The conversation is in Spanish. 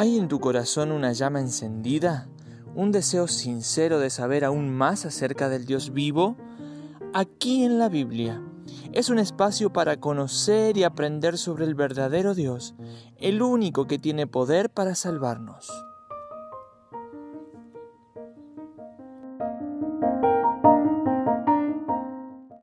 ¿Hay en tu corazón una llama encendida? ¿Un deseo sincero de saber aún más acerca del Dios vivo? Aquí en la Biblia es un espacio para conocer y aprender sobre el verdadero Dios, el único que tiene poder para salvarnos.